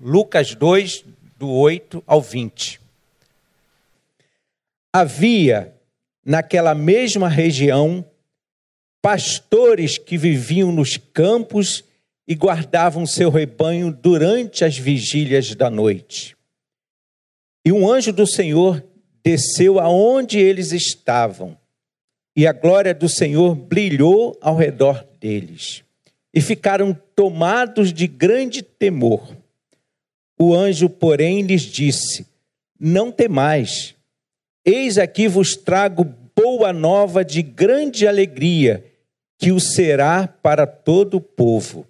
Lucas 2, do 8 ao 20. Havia naquela mesma região pastores que viviam nos campos e guardavam seu rebanho durante as vigílias da noite. E um anjo do Senhor desceu aonde eles estavam, e a glória do Senhor brilhou ao redor deles, e ficaram tomados de grande temor. O anjo, porém, lhes disse: Não temais, eis aqui vos trago boa nova de grande alegria, que o será para todo o povo.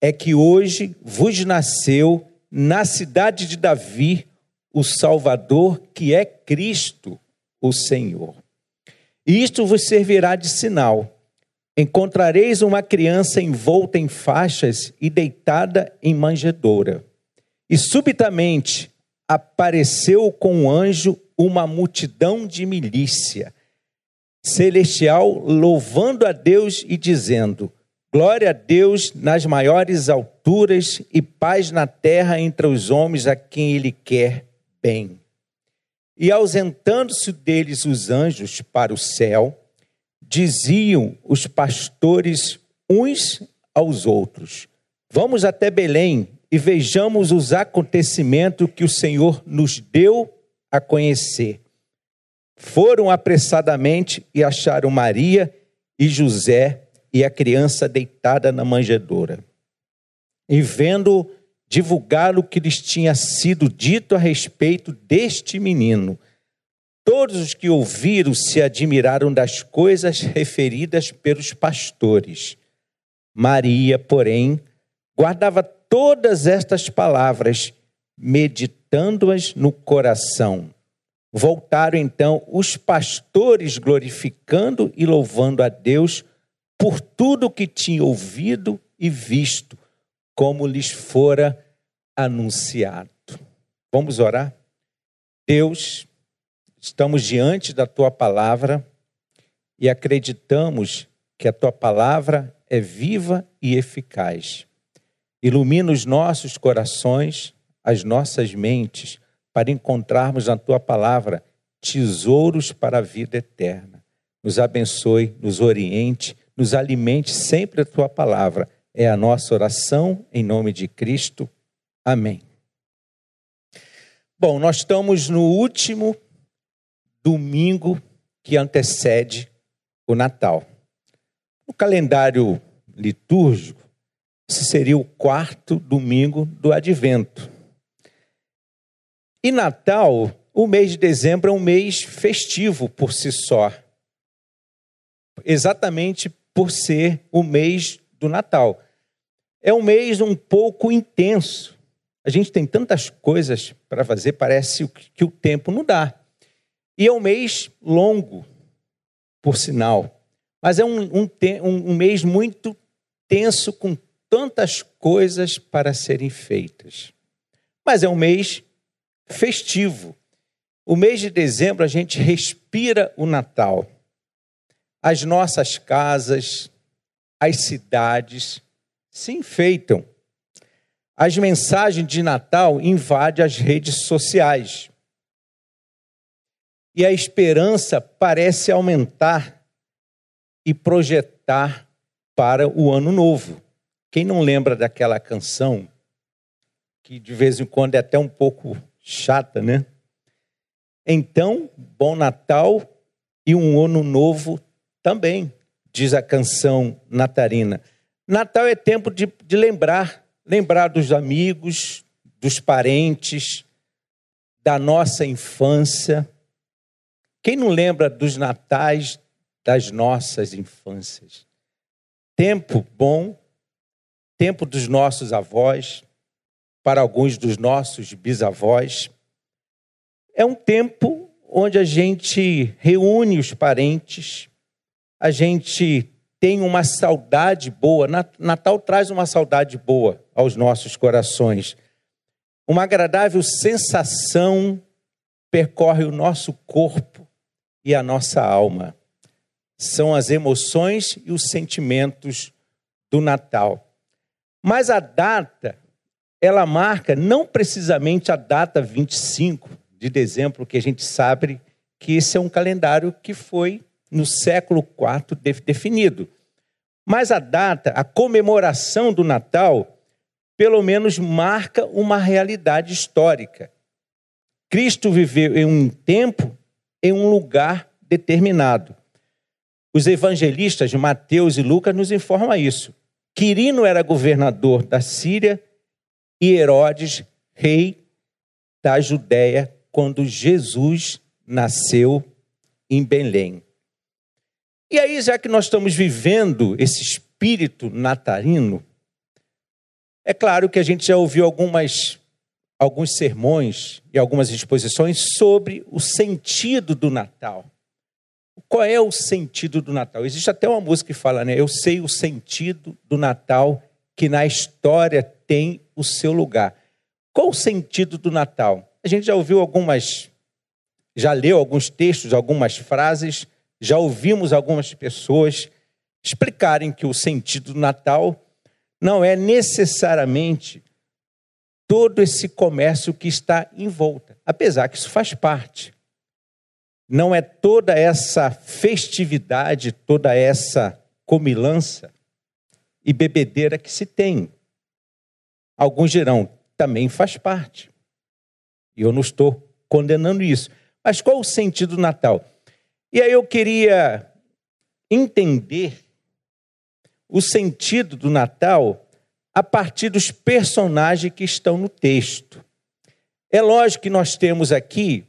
É que hoje vos nasceu na cidade de Davi o Salvador, que é Cristo, o Senhor. E isto vos servirá de sinal. Encontrareis uma criança envolta em faixas e deitada em manjedoura. E subitamente apareceu com um anjo uma multidão de milícia celestial, louvando a Deus e dizendo: Glória a Deus nas maiores alturas e paz na terra entre os homens a quem Ele quer bem. E ausentando-se deles os anjos para o céu, diziam os pastores uns aos outros: Vamos até Belém e vejamos os acontecimentos que o Senhor nos deu a conhecer. Foram apressadamente e acharam Maria e José e a criança deitada na manjedoura. E vendo divulgar o que lhes tinha sido dito a respeito deste menino. Todos os que ouviram se admiraram das coisas referidas pelos pastores. Maria, porém, guardava todas estas palavras, meditando-as no coração. Voltaram então os pastores glorificando e louvando a Deus por tudo o que tinham ouvido e visto como lhes fora anunciado. Vamos orar? Deus, estamos diante da tua palavra e acreditamos que a tua palavra é viva e eficaz. Ilumina os nossos corações, as nossas mentes, para encontrarmos na tua palavra tesouros para a vida eterna. Nos abençoe, nos oriente, nos alimente sempre a tua palavra é a nossa oração em nome de Cristo. Amém. Bom, nós estamos no último domingo que antecede o Natal. No calendário litúrgico, esse seria o quarto domingo do advento. E Natal, o mês de dezembro é um mês festivo por si só. Exatamente por ser o mês do Natal. É um mês um pouco intenso. A gente tem tantas coisas para fazer, parece que o tempo não dá. E é um mês longo, por sinal. Mas é um, um, um mês muito tenso, com tantas coisas para serem feitas. Mas é um mês festivo. O mês de dezembro a gente respira o Natal. As nossas casas, as cidades se enfeitam. As mensagens de Natal invadem as redes sociais. E a esperança parece aumentar e projetar para o ano novo. Quem não lembra daquela canção, que de vez em quando é até um pouco chata, né? Então, bom Natal e um ano novo também diz a canção natalina. Natal é tempo de, de lembrar, lembrar dos amigos, dos parentes, da nossa infância. Quem não lembra dos natais das nossas infâncias? Tempo bom, tempo dos nossos avós, para alguns dos nossos bisavós. É um tempo onde a gente reúne os parentes, a gente tem uma saudade boa. Natal traz uma saudade boa aos nossos corações. Uma agradável sensação percorre o nosso corpo e a nossa alma. São as emoções e os sentimentos do Natal. Mas a data ela marca não precisamente a data 25 de dezembro, que a gente sabe que esse é um calendário que foi no século IV definido. Mas a data, a comemoração do Natal, pelo menos marca uma realidade histórica. Cristo viveu em um tempo, em um lugar determinado. Os evangelistas Mateus e Lucas nos informam isso. Quirino era governador da Síria e Herodes, rei da Judéia, quando Jesus nasceu em Belém. E aí, já que nós estamos vivendo esse espírito natalino, é claro que a gente já ouviu algumas, alguns sermões e algumas exposições sobre o sentido do Natal. Qual é o sentido do Natal? Existe até uma música que fala, né? Eu sei o sentido do Natal que na história tem o seu lugar. Qual o sentido do Natal? A gente já ouviu algumas, já leu alguns textos, algumas frases, já ouvimos algumas pessoas explicarem que o sentido do Natal não é necessariamente todo esse comércio que está em volta, apesar que isso faz parte. Não é toda essa festividade, toda essa comilança e bebedeira que se tem. Alguns dirão, também faz parte. E eu não estou condenando isso. Mas qual o sentido do Natal? E aí eu queria entender o sentido do Natal a partir dos personagens que estão no texto. É lógico que nós temos aqui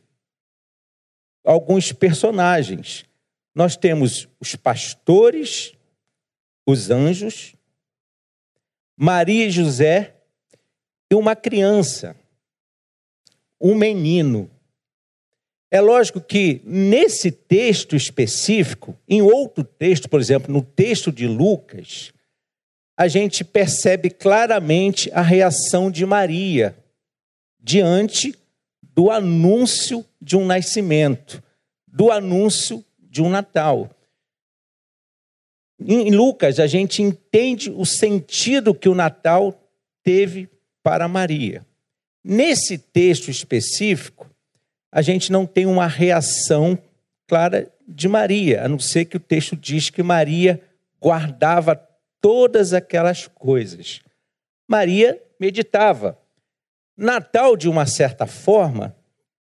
alguns personagens. Nós temos os pastores, os anjos, Maria e José e uma criança, um menino. É lógico que nesse texto específico, em outro texto, por exemplo, no texto de Lucas, a gente percebe claramente a reação de Maria diante do anúncio de um nascimento, do anúncio de um Natal. Em Lucas, a gente entende o sentido que o Natal teve para Maria. Nesse texto específico, a gente não tem uma reação clara de Maria, a não ser que o texto diz que Maria guardava todas aquelas coisas. Maria meditava. Natal, de uma certa forma,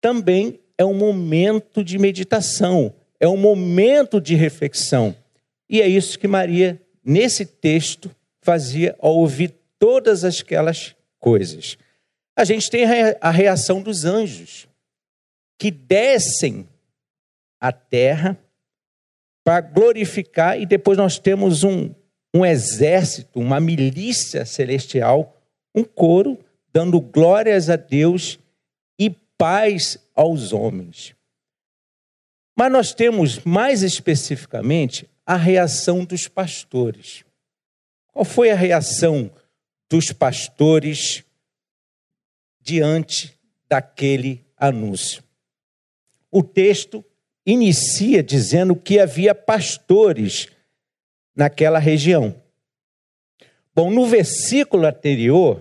também é um momento de meditação, é um momento de reflexão. E é isso que Maria, nesse texto, fazia ao ouvir todas aquelas coisas. A gente tem a reação dos anjos, que descem à terra para glorificar, e depois nós temos um, um exército, uma milícia celestial, um coro, dando glórias a Deus e paz aos homens. Mas nós temos mais especificamente a reação dos pastores. Qual foi a reação dos pastores diante daquele anúncio? O texto inicia dizendo que havia pastores naquela região. Bom, no versículo anterior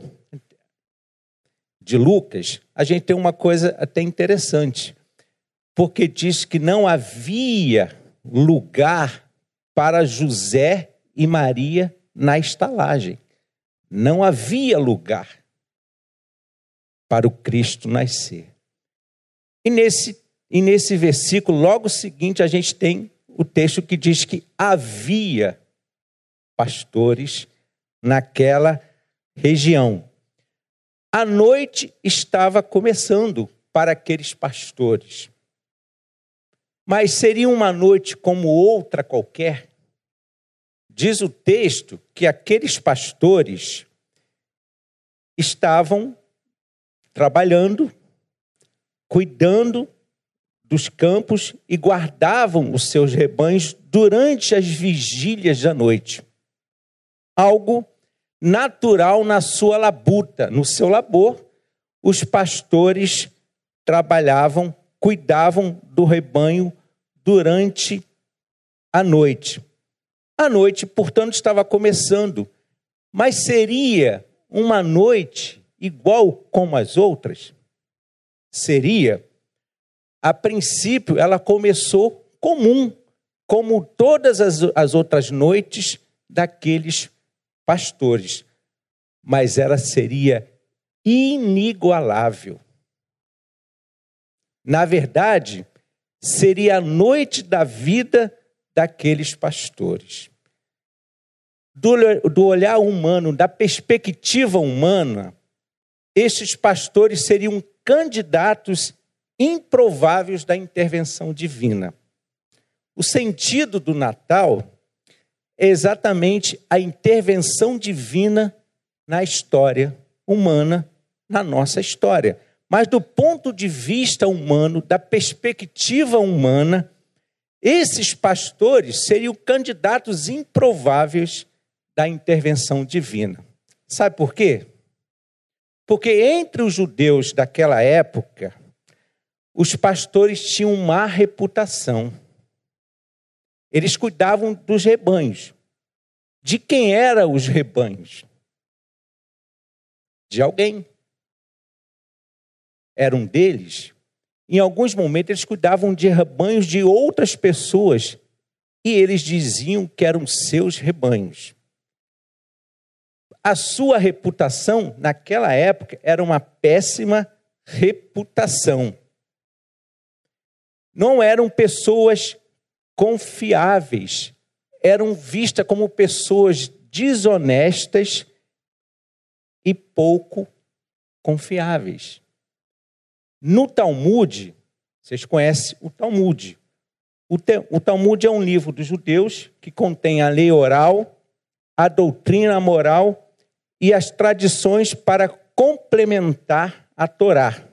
de Lucas, a gente tem uma coisa até interessante, porque diz que não havia lugar para José e Maria na estalagem. Não havia lugar para o Cristo nascer. E nesse, e nesse versículo, logo seguinte, a gente tem o texto que diz que havia pastores naquela região. A noite estava começando para aqueles pastores. Mas seria uma noite como outra qualquer? Diz o texto que aqueles pastores estavam trabalhando, cuidando dos campos e guardavam os seus rebanhos durante as vigílias da noite. Algo natural na sua labuta, no seu labor, os pastores trabalhavam, cuidavam do rebanho durante a noite. A noite, portanto, estava começando, mas seria uma noite igual como as outras? Seria, a princípio, ela começou comum, como todas as, as outras noites daqueles pastores, mas ela seria inigualável. Na verdade, seria a noite da vida daqueles pastores. Do, do olhar humano, da perspectiva humana, esses pastores seriam candidatos improváveis da intervenção divina. O sentido do Natal é exatamente a intervenção divina na história humana, na nossa história. Mas do ponto de vista humano, da perspectiva humana, esses pastores seriam candidatos improváveis da intervenção divina. Sabe por quê? Porque entre os judeus daquela época, os pastores tinham má reputação. Eles cuidavam dos rebanhos. De quem eram os rebanhos? De alguém. Era um deles. Em alguns momentos eles cuidavam de rebanhos de outras pessoas e eles diziam que eram seus rebanhos. A sua reputação naquela época era uma péssima reputação. Não eram pessoas confiáveis, eram vistas como pessoas desonestas e pouco confiáveis. No Talmud, vocês conhecem o Talmud. O, Talmud é um livro dos judeus que contém a lei oral, a doutrina moral e as tradições para complementar a Torá.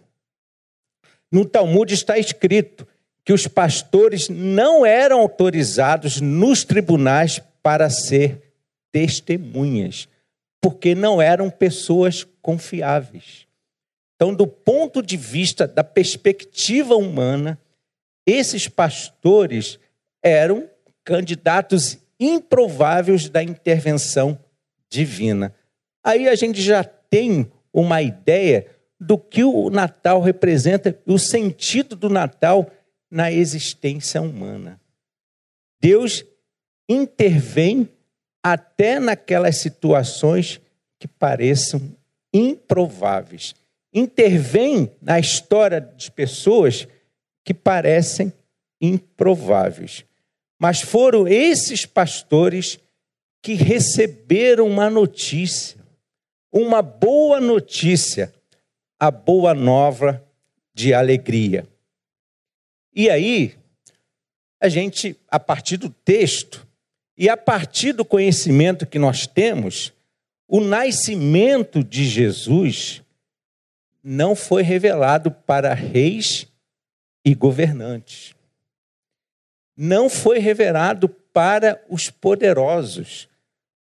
No Talmud está escrito que os pastores não eram autorizados nos tribunais para ser testemunhas, porque não eram pessoas confiáveis. Então, do ponto de vista da perspectiva humana, esses pastores eram candidatos improváveis da intervenção divina. Aí a gente já tem uma ideia do que o Natal representa, o sentido do Natal na existência humana. Deus intervém até naquelas situações que pareçam improváveis. Intervém na história de pessoas que parecem improváveis. Mas foram esses pastores que receberam uma notícia, uma boa notícia, a boa nova de alegria. E aí, a gente, a partir do texto e a partir do conhecimento que nós temos, o nascimento de Jesus não foi revelado para reis e governantes. Não foi revelado para os poderosos.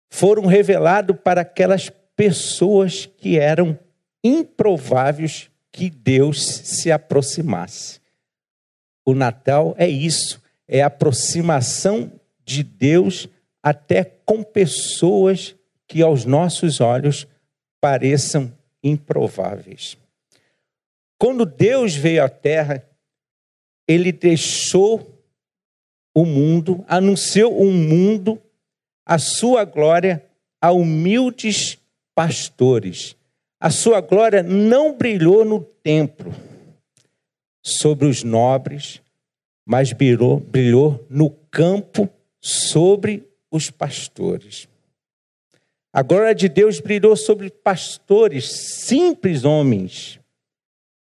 Foram revelados para aquelas pessoas que eram improváveis que Deus se aproximasse. O Natal é isso, é a aproximação de Deus até com pessoas que aos nossos olhos pareçam improváveis. Quando Deus veio à terra, ele deixou o mundo, anunciou um mundo, a sua glória a humildes pastores. A sua glória não brilhou no templo sobre os nobres, mas brilhou, brilhou no campo sobre os pastores. A glória de Deus brilhou sobre pastores, simples homens.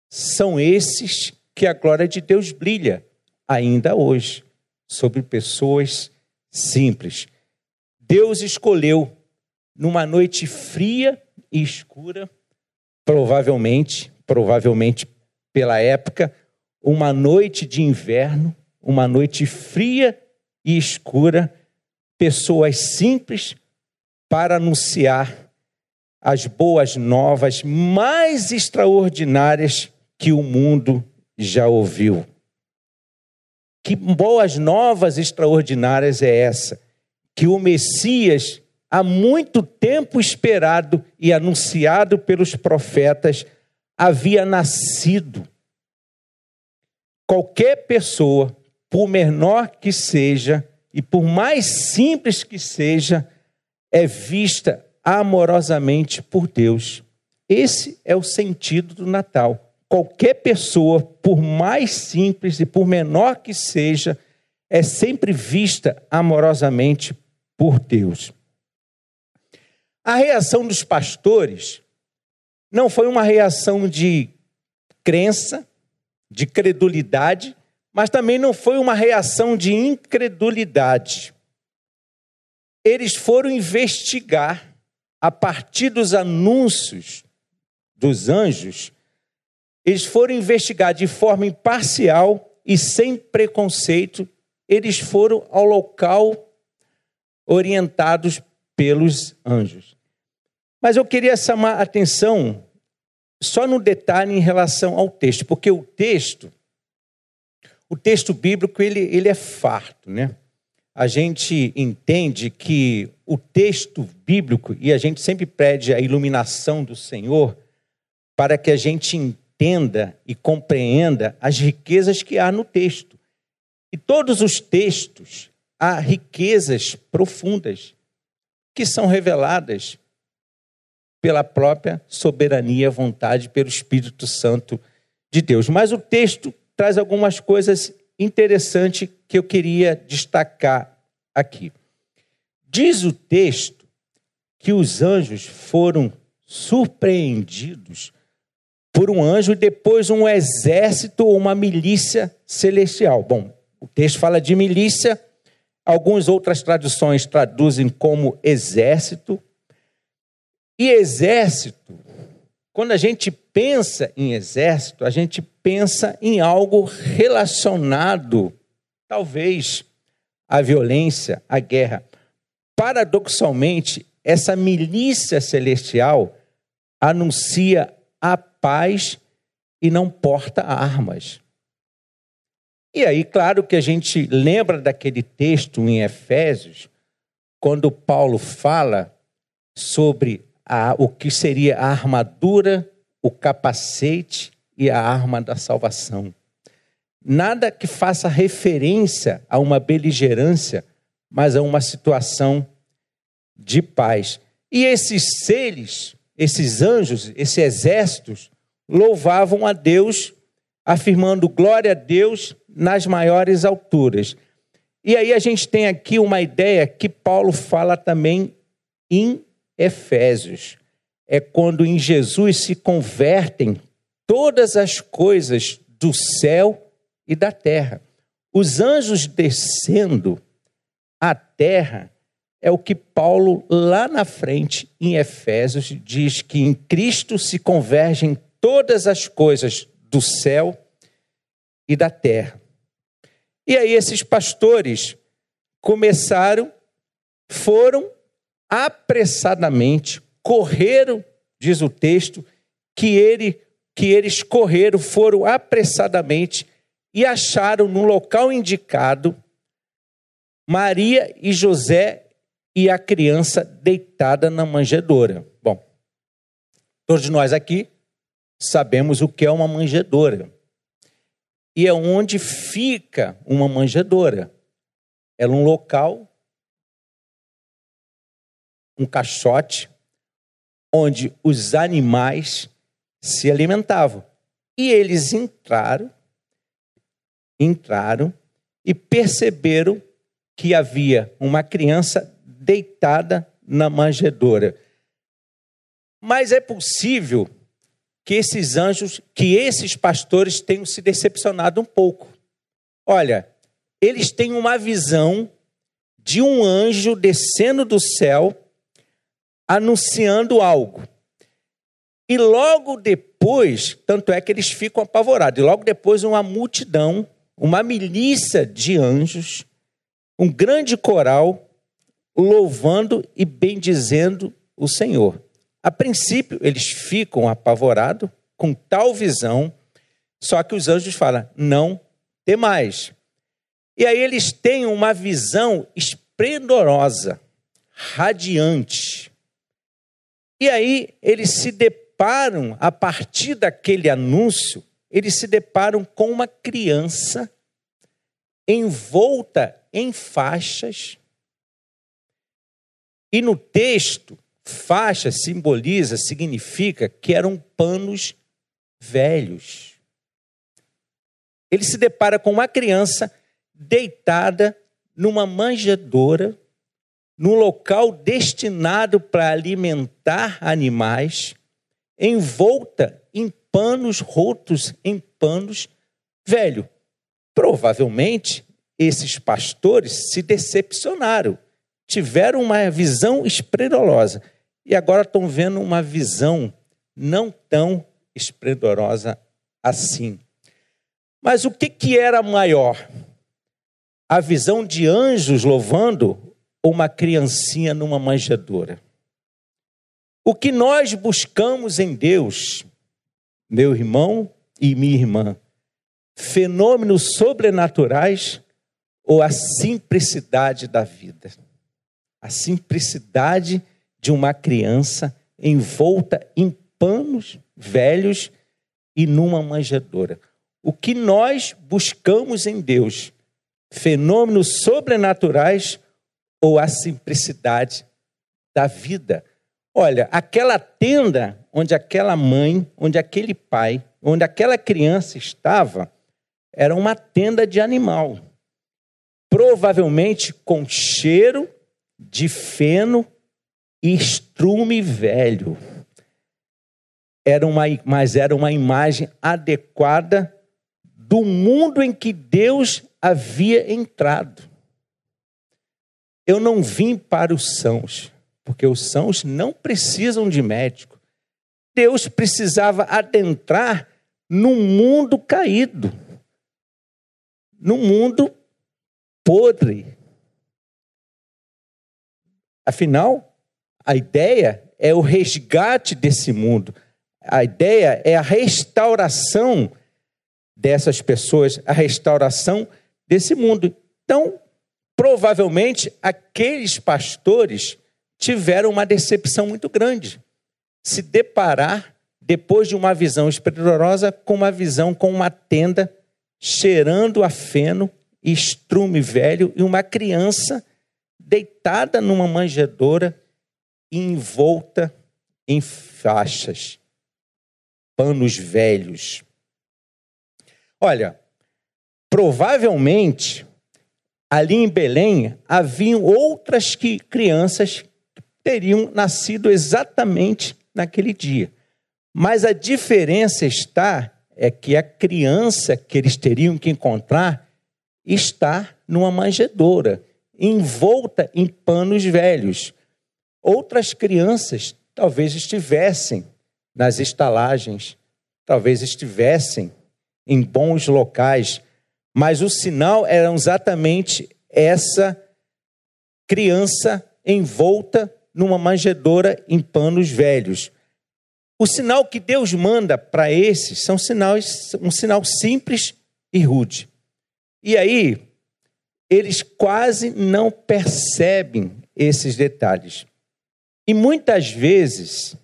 São esses que a glória de Deus brilha ainda hoje sobre pessoas simples. Deus escolheu numa noite fria e escura, provavelmente, provavelmente pela época, uma noite de inverno, uma noite fria e escura, pessoas simples para anunciar as boas novas mais extraordinárias que o mundo já ouviu. Que boas novas extraordinárias é essa? Que o Messias há muito tempo esperado e anunciado pelos profetas, havia nascido. Qualquer pessoa, por menor que seja e por mais simples que seja, é vista amorosamente por Deus. Esse é o sentido do Natal. Qualquer pessoa, por mais simples e por menor que seja, é sempre vista amorosamente por Deus. A reação dos pastores não foi uma reação de crença, de credulidade, mas também não foi uma reação de incredulidade. Eles foram investigar, a partir dos anúncios dos anjos, eles foram investigar de forma imparcial e sem preconceito, eles foram ao local orientados pelos anjos. Mas eu queria chamar a atenção só no detalhe em relação ao texto, porque o texto, o texto bíblico, ele, ele é farto, né? A gente entende que o texto bíblico, e a gente sempre pede a iluminação do Senhor, para que a gente entenda e compreenda as riquezas que há no texto. E todos os textos há riquezas profundas que são reveladas pela própria soberania, vontade, pelo Espírito Santo de Deus. Mas o texto traz algumas coisas interessantes que eu queria destacar aqui. Diz o texto que os anjos foram surpreendidos por um anjo e depois um exército ou uma milícia celestial. Bom, o texto fala de milícia, algumas outras traduções traduzem como exército. E exército, quando a gente pensa em exército, a gente pensa em algo relacionado, talvez, à violência, à guerra. Paradoxalmente, essa milícia celestial anuncia a paz e não porta armas. E aí, claro que a gente lembra daquele texto em Efésios, quando Paulo fala sobre a, o que seria a armadura, o capacete e a arma da salvação. Nada que faça referência a uma beligerância, mas a uma situação de paz. E esses seres esses anjos, esses exércitos, louvavam a Deus, afirmando glória a Deus nas maiores alturas. E aí a gente tem aqui uma ideia que Paulo fala também em Efésios. É quando em Jesus se convertem todas as coisas do céu e da terra. Os anjos descendo à terra é o que Paulo, lá na frente, em Efésios, diz que em Cristo se convergem todas as coisas do céu e da terra. E aí esses pastores começaram, foram apressadamente, correram, diz o texto, que ele que eles correram, foram apressadamente e acharam no local indicado Maria e José e a criança deitada na manjedoura. Bom, todos nós aqui sabemos o que é uma manjedoura. E é onde fica uma manjedoura. Era um local, um caixote, onde os animais se alimentavam. E eles entraram, entraram e perceberam que havia uma criança deitada na manjedoura. Mas é possível que esses anjos, que esses pastores tenham se decepcionado um pouco. Olha, eles têm uma visão de um anjo descendo do céu anunciando algo. E logo depois, tanto é que eles ficam apavorados, e logo depois uma multidão, uma milícia de anjos, um grande coral louvando e bendizendo o Senhor. A princípio, eles ficam apavorados com tal visão, só que os anjos falam: não temais. E aí eles têm uma visão esplendorosa, radiante. E aí eles se deparam, a partir daquele anúncio, eles se deparam com uma criança envolta em faixas. E no texto, faixa simboliza, significa que eram panos velhos. Ele se depara com uma criança deitada numa manjedoura, num local destinado para alimentar animais, envolta em panos rotos, em panos velho. Provavelmente, esses pastores se decepcionaram, tiveram uma visão esplendorosa e agora estão vendo uma visão não tão esplendorosa assim. Mas o que, que era maior? A visão de anjos louvando ou uma criancinha numa manjedoura? O que nós buscamos em Deus, meu irmão e minha irmã, fenômenos sobrenaturais ou a simplicidade da vida? A simplicidade de uma criança envolta em panos velhos e numa manjedoura. O que nós buscamos em Deus? Fenômenos sobrenaturais ou a simplicidade da vida? Olha, aquela tenda onde aquela mãe, onde aquele pai, onde aquela criança estava, era uma tenda de animal. Provavelmente com cheiro de feno e estrume velho. Era uma, mas era uma imagem adequada do mundo em que Deus havia entrado. Eu não vim para os sãos, porque os sãos não precisam de médico. Deus precisava adentrar num mundo caído, num mundo podre. Afinal, a ideia é o resgate desse mundo. A ideia é a restauração dessas pessoas, a restauração desse mundo. Então, provavelmente, aqueles pastores tiveram uma decepção muito grande. Se deparar, depois de uma visão esplendorosa, com uma visão com uma tenda cheirando a feno, estrume velho e uma criança deitada numa manjedoura envolta em faixas, panos velhos. Olha, provavelmente ali em Belém haviam outras que, crianças que teriam nascido exatamente naquele dia. Mas a diferença está é que a criança que eles teriam que encontrar está numa manjedoura, envolta em panos velhos. Outras crianças talvez estivessem nas estalagens, talvez estivessem em bons locais, mas o sinal era exatamente essa criança envolta numa manjedoura em panos velhos. O sinal que Deus manda para esses são sinais, um sinal simples e rude. E aí, eles quase não percebem esses detalhes. E muitas vezes,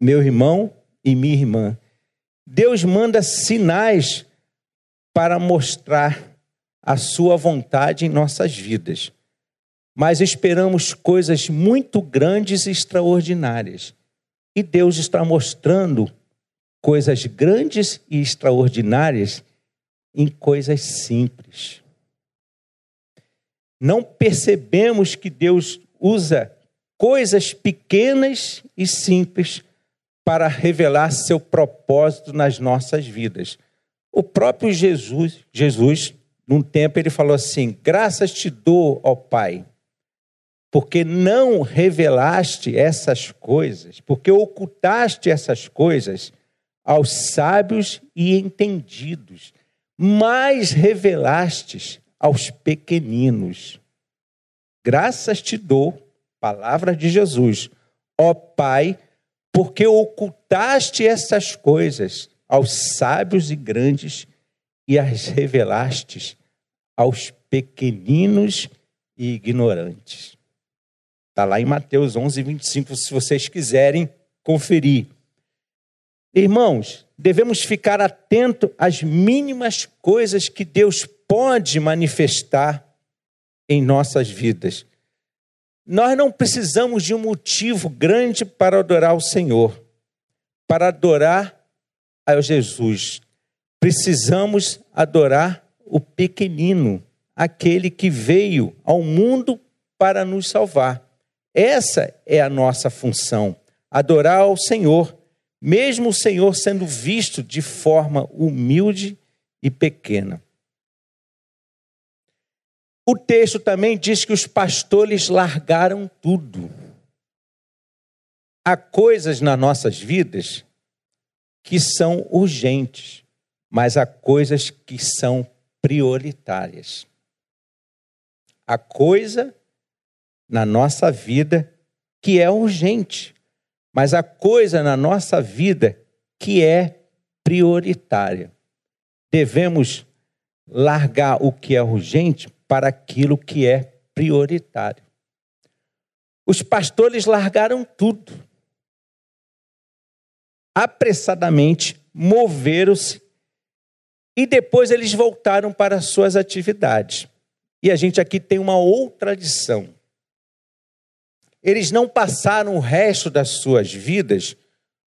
meu irmão e minha irmã, Deus manda sinais para mostrar a sua vontade em nossas vidas. Mas esperamos coisas muito grandes e extraordinárias. E Deus está mostrando coisas grandes e extraordinárias em coisas simples. Não percebemos que Deus usa coisas pequenas e simples para revelar seu propósito nas nossas vidas. O próprio Jesus, Jesus, num tempo ele falou assim: "Graças te dou, ó Pai, porque não revelaste essas coisas, porque ocultaste essas coisas aos sábios e entendidos, mas revelastes aos pequeninos. Graças te dou, palavra de Jesus, ó Pai, porque ocultaste essas coisas aos sábios e grandes e as revelastes aos pequeninos e ignorantes. Está lá em Mateus 11, 25, se vocês quiserem conferir. Irmãos, devemos ficar atento às mínimas coisas que Deus pode manifestar em nossas vidas. Nós não precisamos de um motivo grande para adorar o Senhor, para adorar a Jesus. Precisamos adorar o pequenino, aquele que veio ao mundo para nos salvar. Essa é a nossa função, adorar ao Senhor, mesmo o Senhor sendo visto de forma humilde e pequena. O texto também diz que os pastores largaram tudo. Há coisas nas nossas vidas que são urgentes, mas há coisas que são prioritárias. A coisa na nossa vida que é urgente, mas a coisa na nossa vida que é prioritária. Devemos largar o que é urgente para aquilo que é prioritário. Os pastores largaram tudo. Apressadamente moveram-se e depois eles voltaram para suas atividades. E a gente aqui tem uma outra lição. Eles não passaram o resto das suas vidas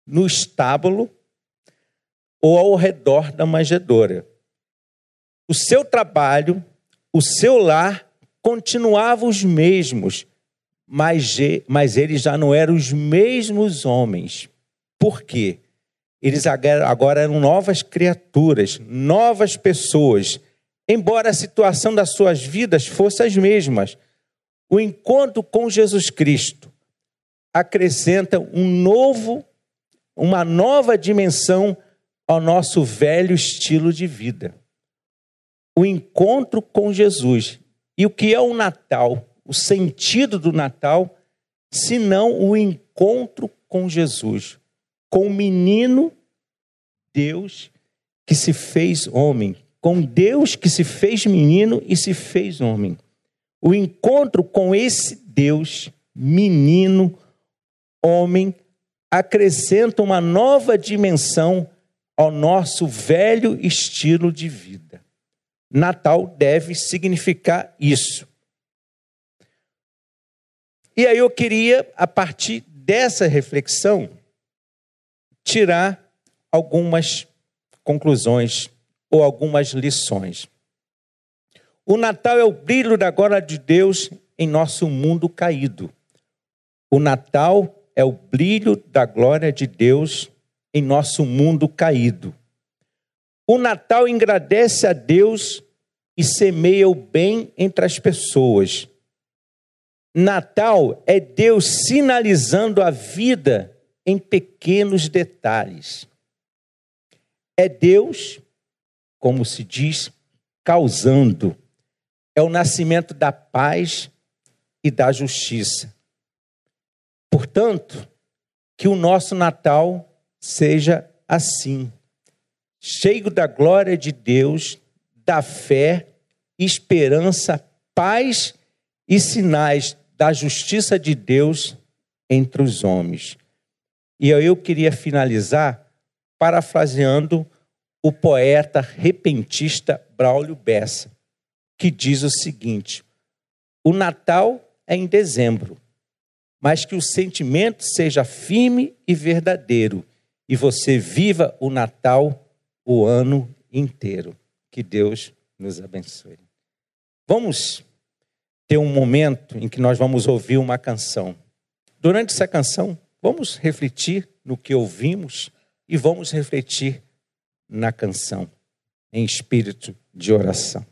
no estábulo ou ao redor da manjedoura. O seu trabalho, o seu lar continuavam os mesmos, mas, mas eles já não eram os mesmos homens. Por quê? Eles agora eram novas criaturas, novas pessoas, embora a situação das suas vidas fosse as mesmas o encontro com Jesus Cristo acrescenta um novo, uma nova dimensão ao nosso velho estilo de vida. O encontro com Jesus. E o que é o Natal? O sentido do Natal, se não o encontro com Jesus, com o menino Deus que se fez homem, com Deus que se fez menino e se fez homem o encontro com esse Deus, menino, homem, acrescenta uma nova dimensão ao nosso velho estilo de vida. Natal deve significar isso. E aí eu queria, a partir dessa reflexão, tirar algumas conclusões ou algumas lições. O Natal é o brilho da glória de Deus em nosso mundo caído. O Natal é o brilho da glória de Deus em nosso mundo caído. O Natal engrandece a Deus e semeia o bem entre as pessoas. Natal é Deus sinalizando a vida em pequenos detalhes. É Deus, como se diz, causando é o nascimento da paz e da justiça. Portanto, que o nosso Natal seja assim, cheio da glória de Deus, da fé, esperança, paz e sinais da justiça de Deus entre os homens. E eu queria finalizar parafraseando o poeta repentista Braulio Bessa que diz o seguinte: o Natal é em dezembro, mas que o sentimento seja firme e verdadeiro e você viva o Natal o ano inteiro. Que Deus nos abençoe. Vamos ter um momento em que nós vamos ouvir uma canção. Durante essa canção, vamos refletir no que ouvimos e vamos refletir na canção em espírito de oração.